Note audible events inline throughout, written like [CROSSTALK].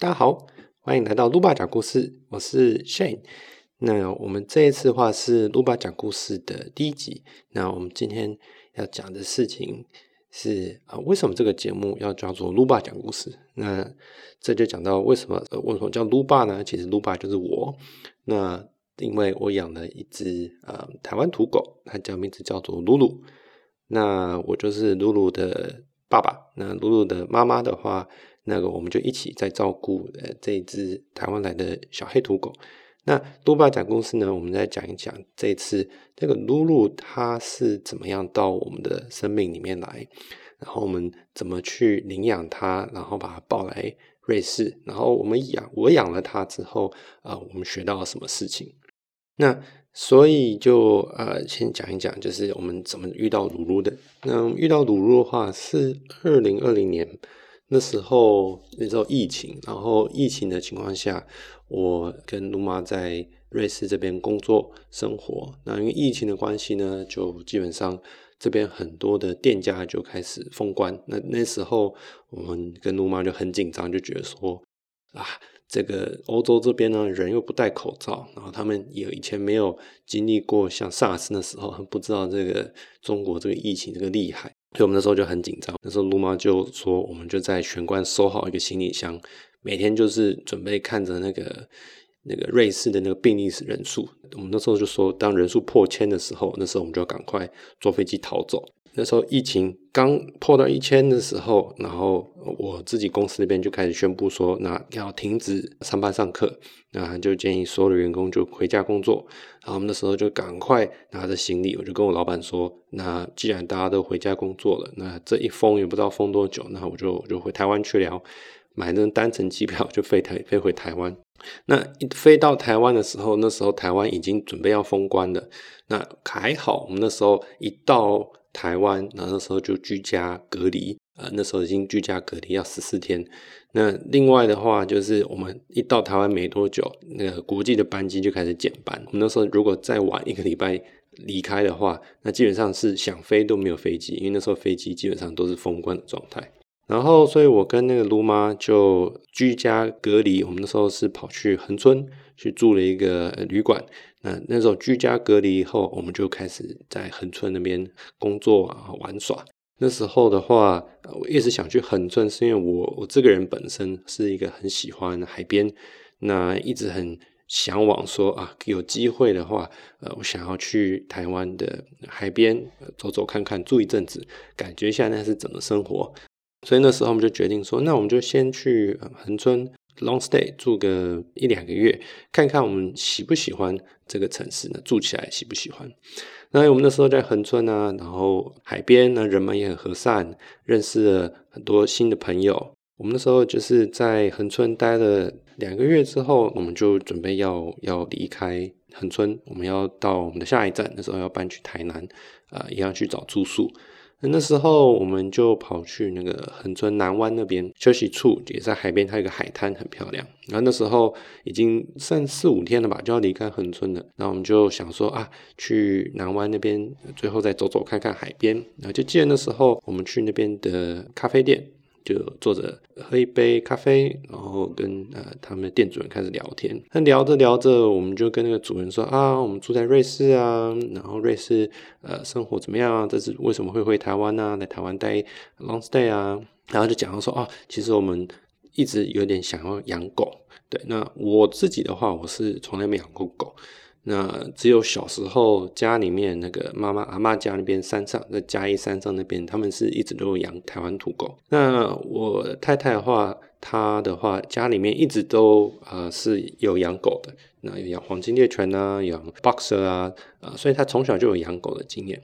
大家好，欢迎来到露爸讲故事，我是 Shane。那我们这一次的话是露爸讲故事的第一集。那我们今天要讲的事情是啊，为什么这个节目要叫做露爸讲故事？那这就讲到为什么呃，为什么叫露爸呢？其实露爸就是我。那因为我养了一只呃台湾土狗，它叫名字叫做露露。那我就是露露的爸爸。那露露的妈妈的话。那个我们就一起在照顾呃这一只台湾来的小黑土狗。那多巴讲故事呢，我们再讲一讲这次这个露露它是怎么样到我们的生命里面来，然后我们怎么去领养它，然后把它抱来瑞士，然后我们养我养了它之后啊，我们学到了什么事情？那所以就呃先讲一讲，就是我们怎么遇到露露的。那遇到露露的话是二零二零年。那时候，那时候疫情，然后疫情的情况下，我跟卢妈在瑞士这边工作生活。那因为疫情的关系呢，就基本上这边很多的店家就开始封关。那那时候，我们跟卢妈就很紧张，就觉得说啊，这个欧洲这边呢，人又不戴口罩，然后他们也以前没有经历过像 SARS 那时候，不知道这个中国这个疫情这个厉害。所以我们那时候就很紧张。那时候卢妈就说，我们就在玄关收好一个行李箱，每天就是准备看着那个那个瑞士的那个病例人数。我们那时候就说，当人数破千的时候，那时候我们就要赶快坐飞机逃走。那时候疫情刚破到一千的时候，然后我自己公司那边就开始宣布说，那要停止上班上课，那就建议所有的员工就回家工作。然后我们那时候就赶快拿着行李，我就跟我老板说，那既然大家都回家工作了，那这一封也不知道封多久，那我就就回台湾去聊，买那单程机票就飞台飞回台湾。[LAUGHS] 那一飞到台湾的时候，那时候台湾已经准备要封关了。那还好，我们那时候一到。台湾，然后那时候就居家隔离，呃，那时候已经居家隔离要十四天。那另外的话，就是我们一到台湾没多久，那个国际的班机就开始减班。我们那时候如果再晚一个礼拜离开的话，那基本上是想飞都没有飞机，因为那时候飞机基本上都是封关的状态。然后，所以我跟那个卢妈就居家隔离。我们那时候是跑去恒春去住了一个旅馆。那那时候居家隔离以后，我们就开始在恒春那边工作啊玩耍。那时候的话，我一直想去恒春，是因为我我这个人本身是一个很喜欢海边，那一直很向往说啊，有机会的话，呃，我想要去台湾的海边走走看看，住一阵子，感觉一下那是怎么生活。所以那时候我们就决定说，那我们就先去恒春 long stay 住个一两个月，看看我们喜不喜欢这个城市呢？住起来喜不喜欢？那我们那时候在恒春啊，然后海边呢，人们也很和善，认识了很多新的朋友。我们那时候就是在恒春待了两个月之后，我们就准备要要离开恒春，我们要到我们的下一站，那时候要搬去台南，啊，也要去找住宿。那时候我们就跑去那个横村南湾那边休息处，也在海边，它有个海滩很漂亮。然后那时候已经剩四五天了吧，就要离开横村了。那我们就想说啊，去南湾那边，最后再走走看看海边。然后就记得那时候我们去那边的咖啡店。就坐着喝一杯咖啡，然后跟呃他们的店主人开始聊天。那聊着聊着，我们就跟那个主人说啊，我们住在瑞士啊，然后瑞士呃生活怎么样啊？这是为什么会回台湾呢？来台湾待 long stay 啊？然后就讲到说啊，其实我们一直有点想要养狗。对，那我自己的话，我是从来没养过狗。那只有小时候家里面那个妈妈阿妈家那边山上，在嘉义山上那边，他们是一直都有养台湾土狗。那我太太的话，她的话家里面一直都呃是有养狗的，那有养黄金猎犬啊，养 boxer 啊，啊，所以她从小就有养狗的经验。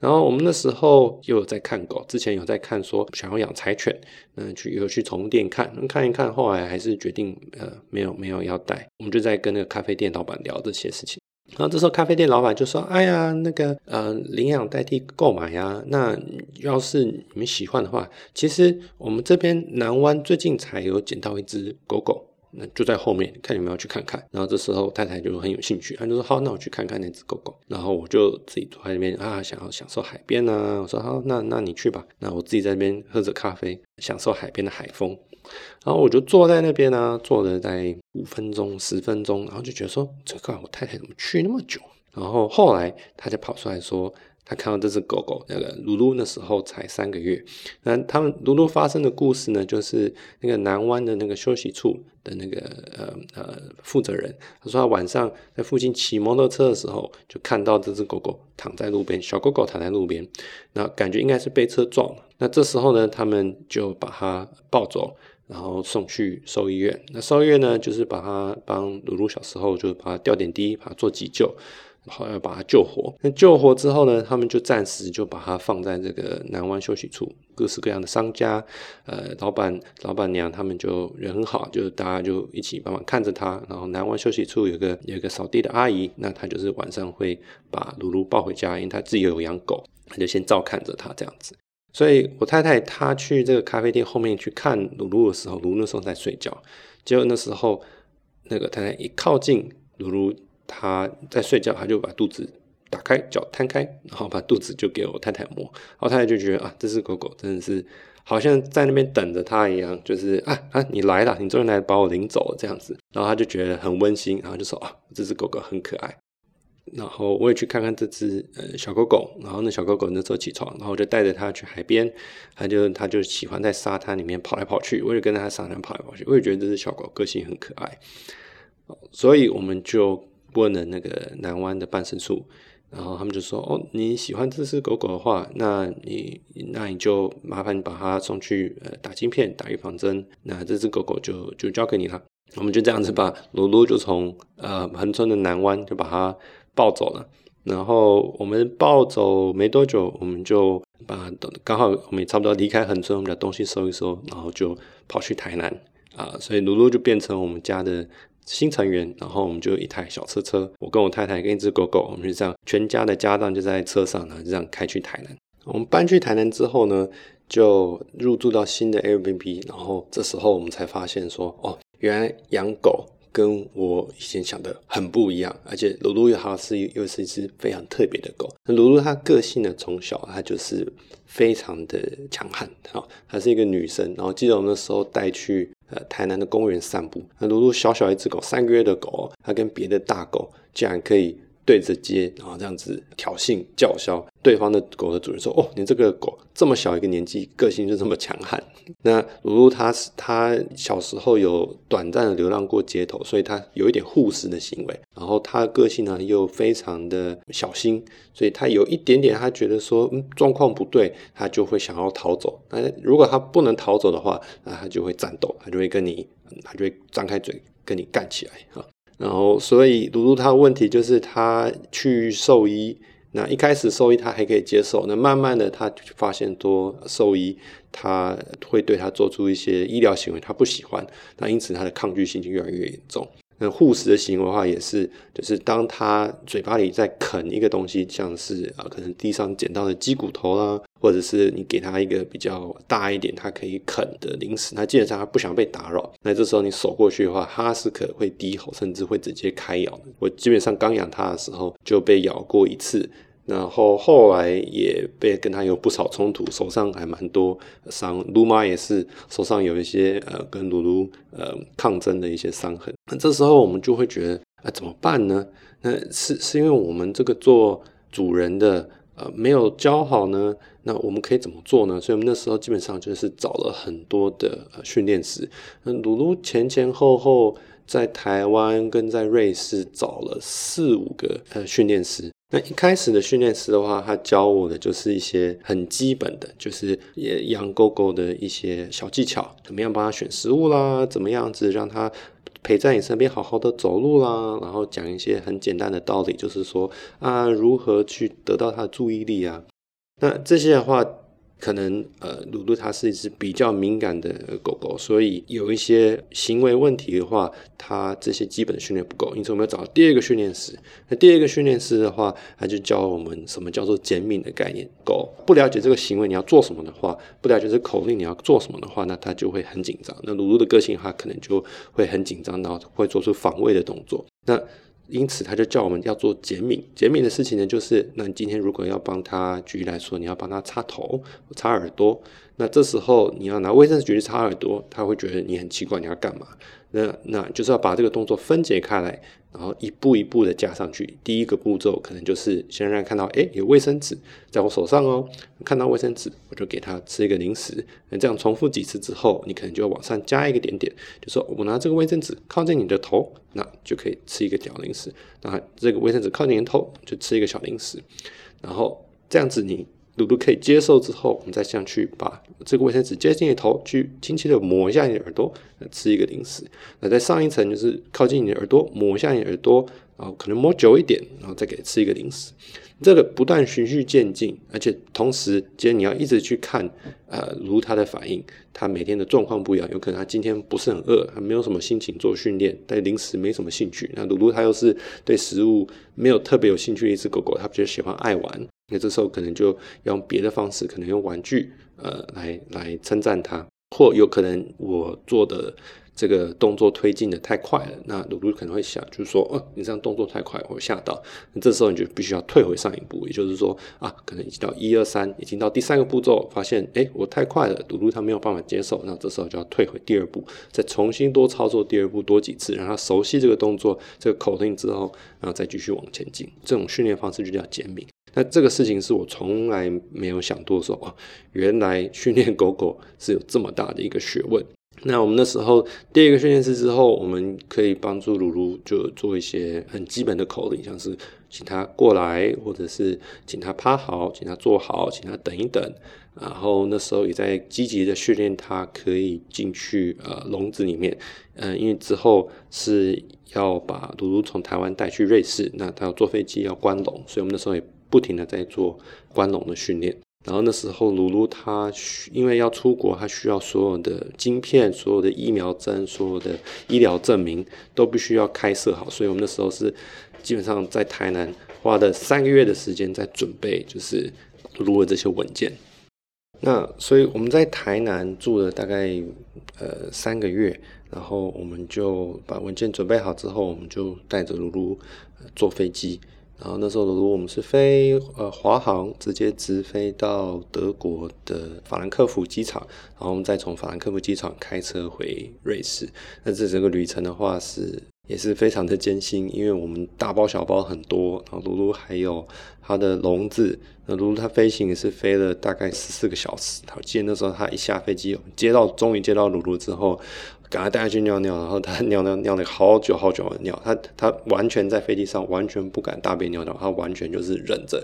然后我们那时候又有在看狗，之前有在看说想要养柴犬，嗯，去有去宠物店看，看一看，后来还是决定呃没有没有要带。我们就在跟那个咖啡店老板聊这些事情。然后这时候咖啡店老板就说：“哎呀，那个呃，领养代替购买呀。那要是你们喜欢的话，其实我们这边南湾最近才有捡到一只狗狗。那就在后面，看有没有去看看。然后这时候太太就很有兴趣，她就说好，那我去看看那只狗狗。然后我就自己坐在那边啊，想要享受海边啊。我说好，那那你去吧。那我自己在那边喝着咖啡，享受海边的海风。然后我就坐在那边呢，坐了在五分钟、十分钟，然后就觉得说，这个我太太怎么去那么久？然后后来他就跑出来说。他看到这只狗狗，那个露露那时候才三个月。那他们露露发生的故事呢，就是那个南湾的那个休息处的那个呃呃负责人，他说他晚上在附近骑摩托车的时候，就看到这只狗狗躺在路边，小狗狗躺在路边，那感觉应该是被车撞了。那这时候呢，他们就把它抱走，然后送去兽医院。那兽医院呢，就是把它帮露露小时候就把它吊点滴，把它做急救。然后要把它救活，那救活之后呢，他们就暂时就把它放在这个南湾休息处，各式各样的商家，呃，老板、老板娘他们就人很好，就大家就一起帮忙看着它。然后南湾休息处有个有个扫地的阿姨，那她就是晚上会把露露抱回家，因为她自己有养狗，她就先照看着它这样子。所以我太太她去这个咖啡店后面去看鲁鲁的时候，鲁鲁那时候在睡觉，结果那时候那个太太一靠近鲁鲁。他在睡觉，他就把肚子打开，脚摊开，然后把肚子就给我太太摸。然后太太就觉得啊，这只狗狗真的是好像在那边等着他一样，就是啊啊，你来了，你终于来把我领走了这样子。然后他就觉得很温馨，然后就说啊，这只狗狗很可爱。然后我也去看看这只呃小狗狗。然后那小狗狗那时候起床，然后我就带着它去海边，它就它就喜欢在沙滩里面跑来跑去，我也跟着它沙滩跑来跑去。我也觉得这只小狗个性很可爱，所以我们就。问了那个南湾的办事处，然后他们就说：“哦，你喜欢这只狗狗的话，那你那你就麻烦你把它送去呃打晶片、打预防针，那这只狗狗就就交给你了。”我们就这样子把鲁鲁就从呃横村的南湾就把它抱走了。然后我们抱走没多久，我们就把刚好我们也差不多离开横村，我们把东西收一收，然后就跑去台南啊，所以卢卢就变成我们家的。新成员，然后我们就一台小车车，我跟我太太跟一只狗狗，我们就这样全家的家当就在车上呢，就这样开去台南。我们搬去台南之后呢，就入住到新的 Airbnb，然后这时候我们才发现说，哦，原来养狗跟我以前想的很不一样，而且鲁鲁又好是又是一只非常特别的狗。那鲁鲁它个性呢，从小它就是非常的强悍，好，她是一个女生。然后记得我们那时候带去。呃，台南的公园散步，那鲁鲁小小一只狗，三个月的狗，它跟别的大狗竟然可以对着街，然后这样子挑衅叫嚣。对方的狗的主人说：“哦，你这个狗这么小一个年纪，个性就这么强悍。[LAUGHS] ”那露露它是它小时候有短暂的流浪过街头，所以他有一点护食的行为。然后他的个性呢又非常的小心，所以他有一点点，他觉得说嗯状况不对，他就会想要逃走。那如果他不能逃走的话，那他就会战斗，他就会跟你，他就会张开嘴跟你干起来啊。然后所以露露它的问题就是他去兽医。那一开始兽医他还可以接受，那慢慢的他就发现多兽医他会对他做出一些医疗行为，他不喜欢，那因此他的抗拒性就越来越严重。那护食的行为的话，也是就是当他嘴巴里在啃一个东西，像是啊可能地上捡到的鸡骨头啦，或者是你给他一个比较大一点他可以啃的零食，那基本上他不想被打扰。那这时候你走过去的话，哈斯可会低吼，甚至会直接开咬。我基本上刚养它的时候就被咬过一次。然后后来也被跟他有不少冲突，手上还蛮多伤。卢妈也是手上有一些呃跟鲁鲁呃抗争的一些伤痕。那这时候我们就会觉得啊怎么办呢？那是是因为我们这个做主人的呃没有教好呢？那我们可以怎么做呢？所以我们那时候基本上就是找了很多的训练师。那鲁鲁前前后后在台湾跟在瑞士找了四五个呃训练师。那一开始的训练师的话，他教我的就是一些很基本的，就是也养狗狗的一些小技巧，怎么样帮他选食物啦，怎么样子让他陪在你身边好好的走路啦，然后讲一些很简单的道理，就是说啊，如何去得到他的注意力啊。那这些的话，可能呃，鲁鲁它是一只比较敏感的狗狗，所以有一些行为问题的话，它这些基本训练不够，因此我们要找第二个训练师。那第二个训练师的话，他就教我们什么叫做减敏的概念。狗不了解这个行为你要做什么的话，不了解这口令你要做什么的话，那它就会很紧张。那鲁鲁的个性，它可能就会很紧张，然后会做出防卫的动作。那因此，他就叫我们要做减敏。减敏的事情呢，就是那你今天如果要帮他，举例来说，你要帮他擦头、擦耳朵，那这时候你要拿卫生纸去擦耳朵，他会觉得你很奇怪，你要干嘛？那那就是要把这个动作分解开来。然后一步一步的加上去，第一个步骤可能就是先让看到，哎，有卫生纸在我手上哦，看到卫生纸，我就给他吃一个零食。那这样重复几次之后，你可能就往上加一个点点，就说我拿这个卫生纸靠近你的头，那就可以吃一个小零食。那这个卫生纸靠近你的头，就吃一个小零食。然后这样子你。嘟嘟可以接受之后，我们再上去把这个卫生纸接近你头，去轻轻的抹一下你的耳朵，吃一个零食。那在上一层就是靠近你的耳朵，抹一下你耳朵，然后可能抹久一点，然后再给吃一个零食。这个不断循序渐进，而且同时，今天你要一直去看，呃，如他的反应，他每天的状况不一样，有可能他今天不是很饿，他没有什么心情做训练，对零食没什么兴趣。那如如他又是对食物没有特别有兴趣的一只狗狗，他比较喜欢爱玩，那这时候可能就用别的方式，可能用玩具，呃，来来称赞他，或有可能我做的。这个动作推进的太快了，那鲁鲁可能会想，就是说，哦，你这样动作太快，我吓到。那这时候你就必须要退回上一步，也就是说，啊，可能已经到一二三，已经到第三个步骤，发现，哎，我太快了，鲁鲁他没有办法接受，那这时候就要退回第二步，再重新多操作第二步多几次，让他熟悉这个动作、这个口令之后，然后再继续往前进。这种训练方式就叫减敏。那这个事情是我从来没有想过说，哦，原来训练狗狗是有这么大的一个学问。那我们那时候第二个训练师之后，我们可以帮助鲁鲁就做一些很基本的口令，像是请他过来，或者是请他趴好，请他坐好，请他等一等。然后那时候也在积极的训练他可以进去呃笼子里面，嗯，因为之后是要把鲁鲁从台湾带去瑞士，那他要坐飞机要关笼，所以我们那时候也不停的在做关笼的训练。然后那时候，鲁鲁他因为要出国，他需要所有的晶片、所有的疫苗针、所有的医疗证明都必须要开设好，所以我们那时候是基本上在台南花了三个月的时间在准备，就是录了这些文件。那所以我们在台南住了大概呃三个月，然后我们就把文件准备好之后，我们就带着鲁鲁坐飞机。然后那时候，如果我们是飞呃华航，直接直飞到德国的法兰克福机场，然后我们再从法兰克福机场开车回瑞士。那这整个旅程的话是也是非常的艰辛，因为我们大包小包很多，然后露露还有它的笼子。那露露它飞行也是飞了大概十四个小时。我记得那时候它一下飞机，接到终于接到露露之后。赶快带他去尿尿，然后他 [LAUGHS] 尿尿尿了好久好久的尿，他他完全在飞机上完全不敢大便尿尿，他完全就是忍着。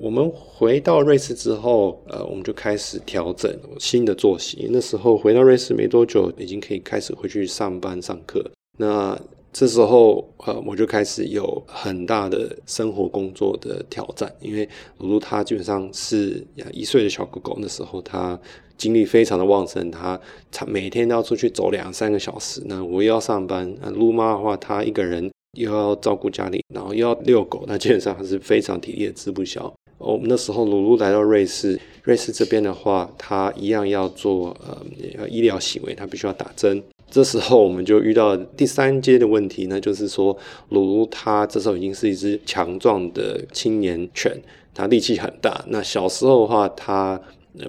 我们回到瑞士之后，呃，我们就开始调整新的作息。那时候回到瑞士没多久，已经可以开始回去上班上课。那这时候，呃，我就开始有很大的生活工作的挑战，因为鲁鲁它基本上是一岁的小狗狗，那时候它。精力非常的旺盛，他他每天都要出去走两三个小时。那我又要上班，那撸妈的话，他一个人又要照顾家里，然后又要遛狗，那基本上还是非常体力的吃不消。我们那时候鲁鲁来到瑞士，瑞士这边的话，他一样要做呃医疗行为，他必须要打针。这时候我们就遇到第三阶的问题，呢就是说鲁鲁他这时候已经是一只强壮的青年犬，他力气很大。那小时候的话，他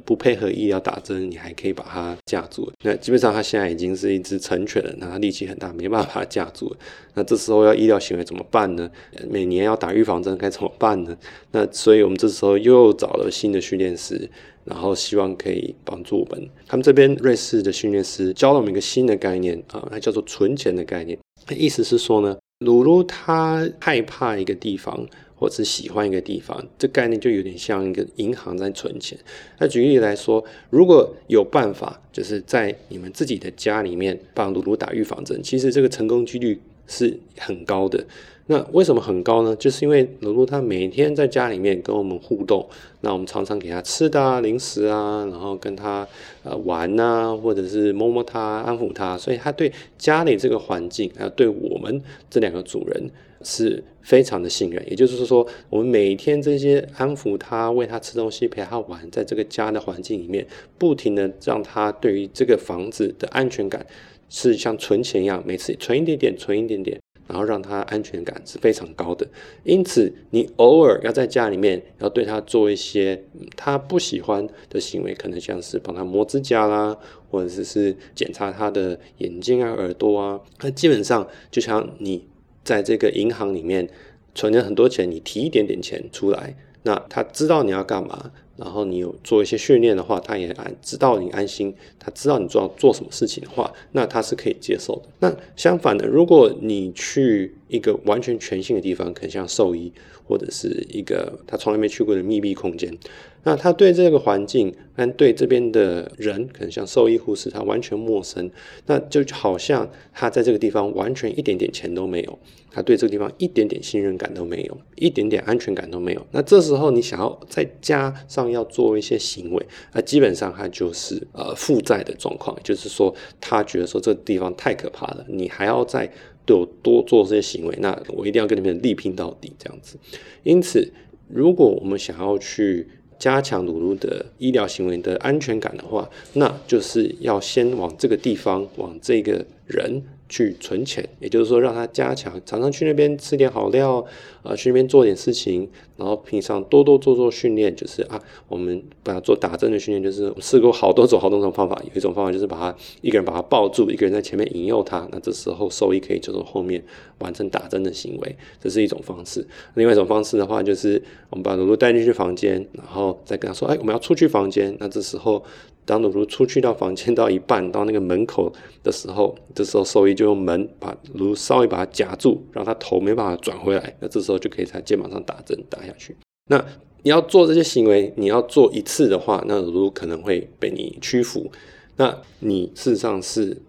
不配合医疗打针，你还可以把它架住。那基本上它现在已经是一只成犬了，那它力气很大，没办法把它架住。[LAUGHS] 那这时候要医疗行为怎么办呢？每年要打预防针该怎么办呢？[LAUGHS] 那所以我们这时候又找了新的训练师，然后希望可以帮助我们。他们这边瑞士的训练师教了我们一个新的概念啊，它叫做存钱的概念。意思是说呢，鲁鲁他害怕一个地方。或者喜欢一个地方，这概念就有点像一个银行在存钱。那举例来说，如果有办法，就是在你们自己的家里面帮露露打预防针，其实这个成功几率是很高的。那为什么很高呢？就是因为鲁鲁他每天在家里面跟我们互动，那我们常常给他吃的啊、零食啊，然后跟他呃玩呐，或者是摸摸他、安抚他，所以他对家里这个环境，还有对我们这两个主人是非常的信任。也就是说，我们每天这些安抚他、喂他吃东西、陪他玩，在这个家的环境里面，不停的让他对于这个房子的安全感是像存钱一样，每次存一点点，存一点点。然后让他安全感是非常高的，因此你偶尔要在家里面要对他做一些他不喜欢的行为，可能像是帮他磨指甲啦，或者是是检查他的眼睛啊、耳朵啊。那基本上就像你在这个银行里面存了很多钱，你提一点点钱出来，那他知道你要干嘛。然后你有做一些训练的话，他也安知道你安心，他知道你做做什么事情的话，那他是可以接受的。那相反的，如果你去一个完全全新的地方，可能像兽医或者是一个他从来没去过的密闭空间，那他对这个环境跟对这边的人，可能像兽医护士，他完全陌生，那就好像他在这个地方完全一点点钱都没有。他对这个地方一点点信任感都没有，一点点安全感都没有。那这时候你想要再加上要做一些行为，那基本上他就是呃负债的状况，就是说他觉得说这个地方太可怕了，你还要再对我多做这些行为，那我一定要跟你们力拼到底这样子。因此，如果我们想要去加强鲁鲁的医疗行为的安全感的话，那就是要先往这个地方，往这个人。去存钱，也就是说让他加强，常常去那边吃点好料，呃，去那边做点事情，然后平常多多做做训练，就是啊，我们把它做打针的训练，就是试过好多种好多种方法，有一种方法就是把他一个人把他抱住，一个人在前面引诱他，那这时候兽医可以就从后面完成打针的行为，这是一种方式。另外一种方式的话，就是我们把露露带进去房间，然后再跟他说，哎，我们要出去房间，那这时候。当鲁鲁出去到房间到一半，到那个门口的时候，这时候兽医就用门把鲁鲁稍微把它夹住，让他头没办法转回来。那这时候就可以在肩膀上打针打下去。那你要做这些行为，你要做一次的话，那鲁鲁可能会被你屈服。那你事实上是。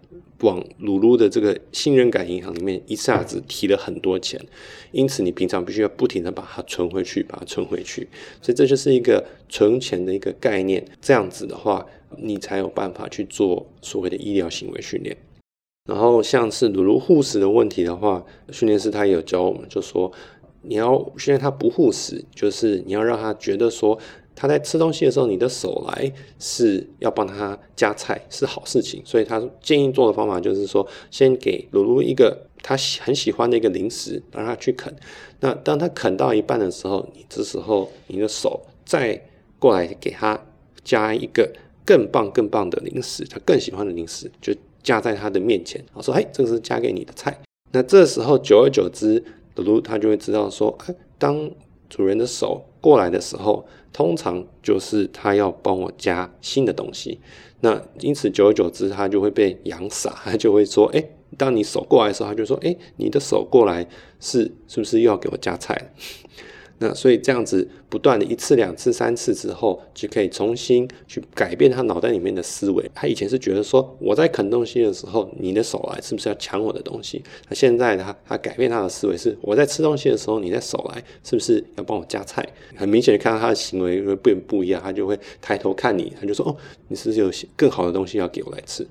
往鲁鲁的这个信任感银行里面一下子提了很多钱，因此你平常必须要不停的把它存回去，把它存回去，所以这就是一个存钱的一个概念。这样子的话，你才有办法去做所谓的医疗行为训练。然后像是鲁鲁护食的问题的话，训练师他也有教我们，就说你要训练他不护食，就是你要让他觉得说。他在吃东西的时候，你的手来是要帮他夹菜，是好事情。所以他建议做的方法就是说，先给鲁鲁一个他很喜欢的一个零食，让他去啃。那当他啃到一半的时候，你这时候你的手再过来给他加一个更棒、更棒的零食，他更喜欢的零食，就夹在他的面前。我说：“嘿，这个是夹给你的菜。”那这时候久而久之，鲁鲁他就会知道说：“哎，当主人的手过来的时候。”通常就是他要帮我加新的东西，那因此久而久之，他就会被养傻，[LAUGHS] 他就会说：“哎，当你手过来的时候，他就说：‘哎，你的手过来是是不是又要给我加菜？’”那所以这样子不断的一次两次三次之后，就可以重新去改变他脑袋里面的思维。他以前是觉得说我在啃东西的时候，你的手来是不是要抢我的东西？那现在他他改变他的思维是我在吃东西的时候，你的手来是不是要帮我夹菜？很明显的看到他的行为会变不一样，他就会抬头看你，他就说哦，你是不是有更好的东西要给我来吃？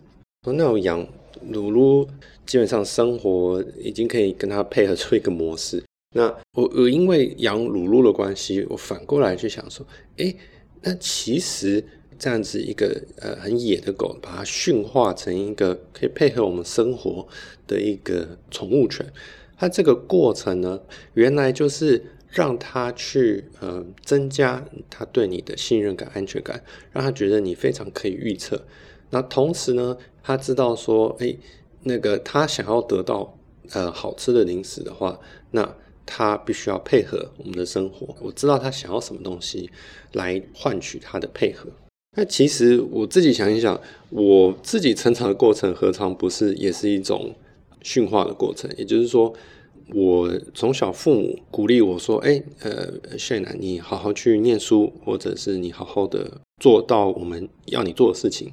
那我养鲁鲁基本上生活已经可以跟他配合出一个模式。那我我因为养鲁鲁的关系，我反过来去想说，哎，那其实这样子一个呃很野的狗，把它驯化成一个可以配合我们生活的一个宠物犬，它这个过程呢，原来就是让它去呃增加它对你的信任感、安全感，让它觉得你非常可以预测。那同时呢，它知道说，哎，那个它想要得到呃好吃的零食的话，那他必须要配合我们的生活，我知道他想要什么东西来换取他的配合。那其实我自己想一想，我自己成长的过程何尝不是也是一种驯化的过程？也就是说，我从小父母鼓励我说：“哎，呃，谢楠，你好好去念书，或者是你好好的做到我们要你做的事情。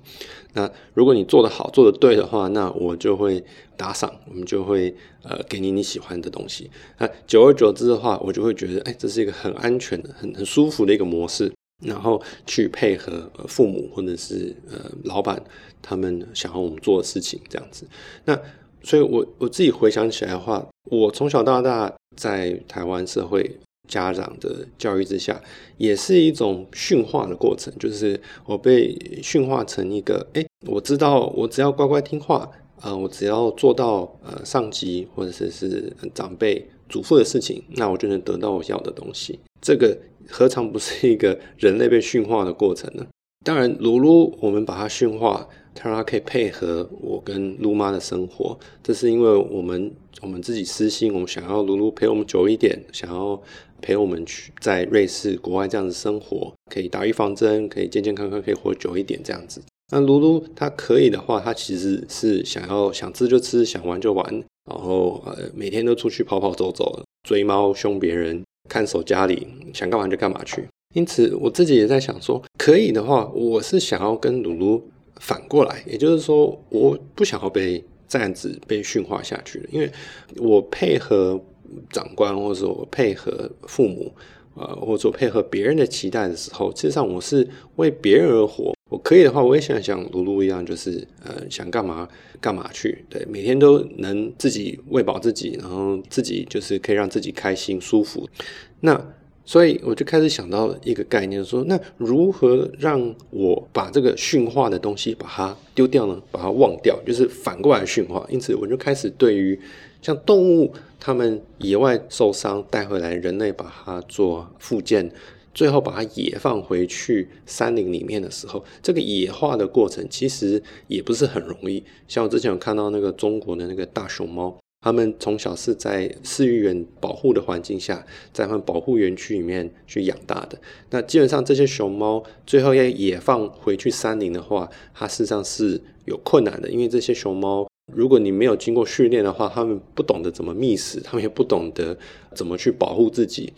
那如果你做得好，做得对的话，那我就会打赏，我们就会呃给你你喜欢的东西。那久而久之的话，我就会觉得，哎，这是一个很安全的、很很舒服的一个模式。然后去配合父母或者是呃老板他们想要我们做的事情，这样子。那所以，我我自己回想起来的话，我从小到大在台湾社会家长的教育之下，也是一种驯化的过程，就是我被驯化成一个，哎，我知道我只要乖乖听话，啊，我只要做到呃上级或者是是长辈嘱咐的事情，那我就能得到我要的东西。这个何尝不是一个人类被驯化的过程呢？当然，如如我们把它驯化。他让他可以配合我跟露妈的生活，这是因为我们我们自己私心，我们想要露露陪我们久一点，想要陪我们去在瑞士国外这样子生活，可以打预防针，可以健健康康，可以活久一点这样子。那露露她可以的话，她其实是想要想吃就吃，想玩就玩，然后呃每天都出去跑跑走走，追猫凶别人，看守家里，想干嘛就干嘛去。因此我自己也在想说，可以的话，我是想要跟露露。反过来，也就是说，我不想要被这样子被驯化下去了，因为我配合长官，或者说我配合父母，呃，或者说配合别人的期待的时候，实上我是为别人而活。我可以的话，我也想像露露一样，就是呃，想干嘛干嘛去，对，每天都能自己喂饱自己，然后自己就是可以让自己开心舒服。那所以我就开始想到一个概念，说那如何让我把这个驯化的东西把它丢掉呢？把它忘掉，就是反过来驯化。因此，我就开始对于像动物，它们野外受伤带回来，人类把它做复健，最后把它野放回去山林里面的时候，这个野化的过程其实也不是很容易。像我之前有看到那个中国的那个大熊猫。他们从小是在饲育员保护的环境下，在他们保护园区里面去养大的。那基本上这些熊猫最后要野放回去山林的话，它事实上是有困难的，因为这些熊猫，如果你没有经过训练的话，他们不懂得怎么觅食，他们也不懂得怎么去保护自己，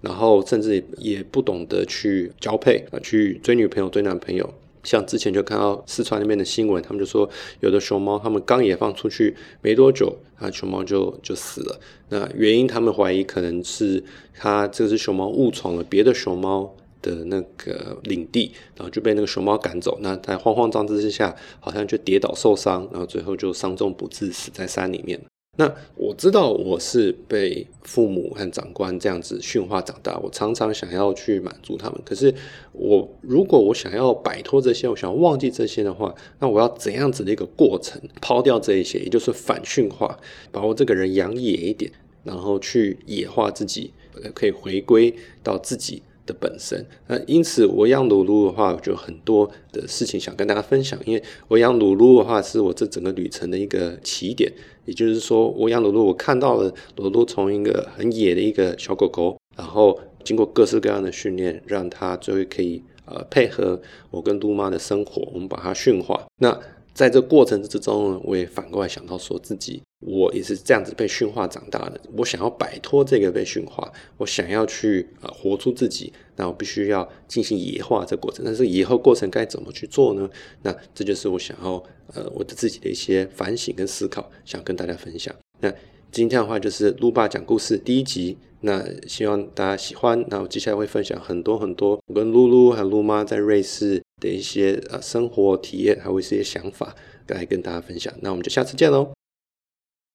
然后甚至也不懂得去交配啊，去追女朋友、追男朋友。像之前就看到四川那边的新闻，他们就说有的熊猫，他们刚也放出去没多久，啊，熊猫就就死了。那原因他们怀疑可能是它这只熊猫误闯了别的熊猫的那个领地，然后就被那个熊猫赶走。那在慌慌张张之下，好像就跌倒受伤，然后最后就伤重不治，死在山里面。那我知道我是被父母和长官这样子驯化长大，我常常想要去满足他们。可是我如果我想要摆脱这些，我想要忘记这些的话，那我要怎样子的一个过程？抛掉这一些，也就是反驯化，把我这个人养野一点，然后去野化自己，可以回归到自己。的本身，那因此我养鲁鲁的话，就很多的事情想跟大家分享。因为我养鲁鲁的话，是我这整个旅程的一个起点。也就是说，我养鲁鲁，我看到了鲁鲁从一个很野的一个小狗狗，然后经过各式各样的训练，让它最后可以呃配合我跟杜妈的生活，我们把它驯化。那在这过程之中呢，我也反过来想到说自己，我也是这样子被驯化长大的。我想要摆脱这个被驯化，我想要去呃活出自己，那我必须要进行野化这过程。但是野化过程该怎么去做呢？那这就是我想要呃我的自己的一些反省跟思考，想跟大家分享。那今天的话就是撸爸讲故事第一集。那希望大家喜欢。那我接下来会分享很多很多我跟露露还有露妈在瑞士的一些呃生活体验，还有一些想法来跟大家分享。那我们就下次见喽。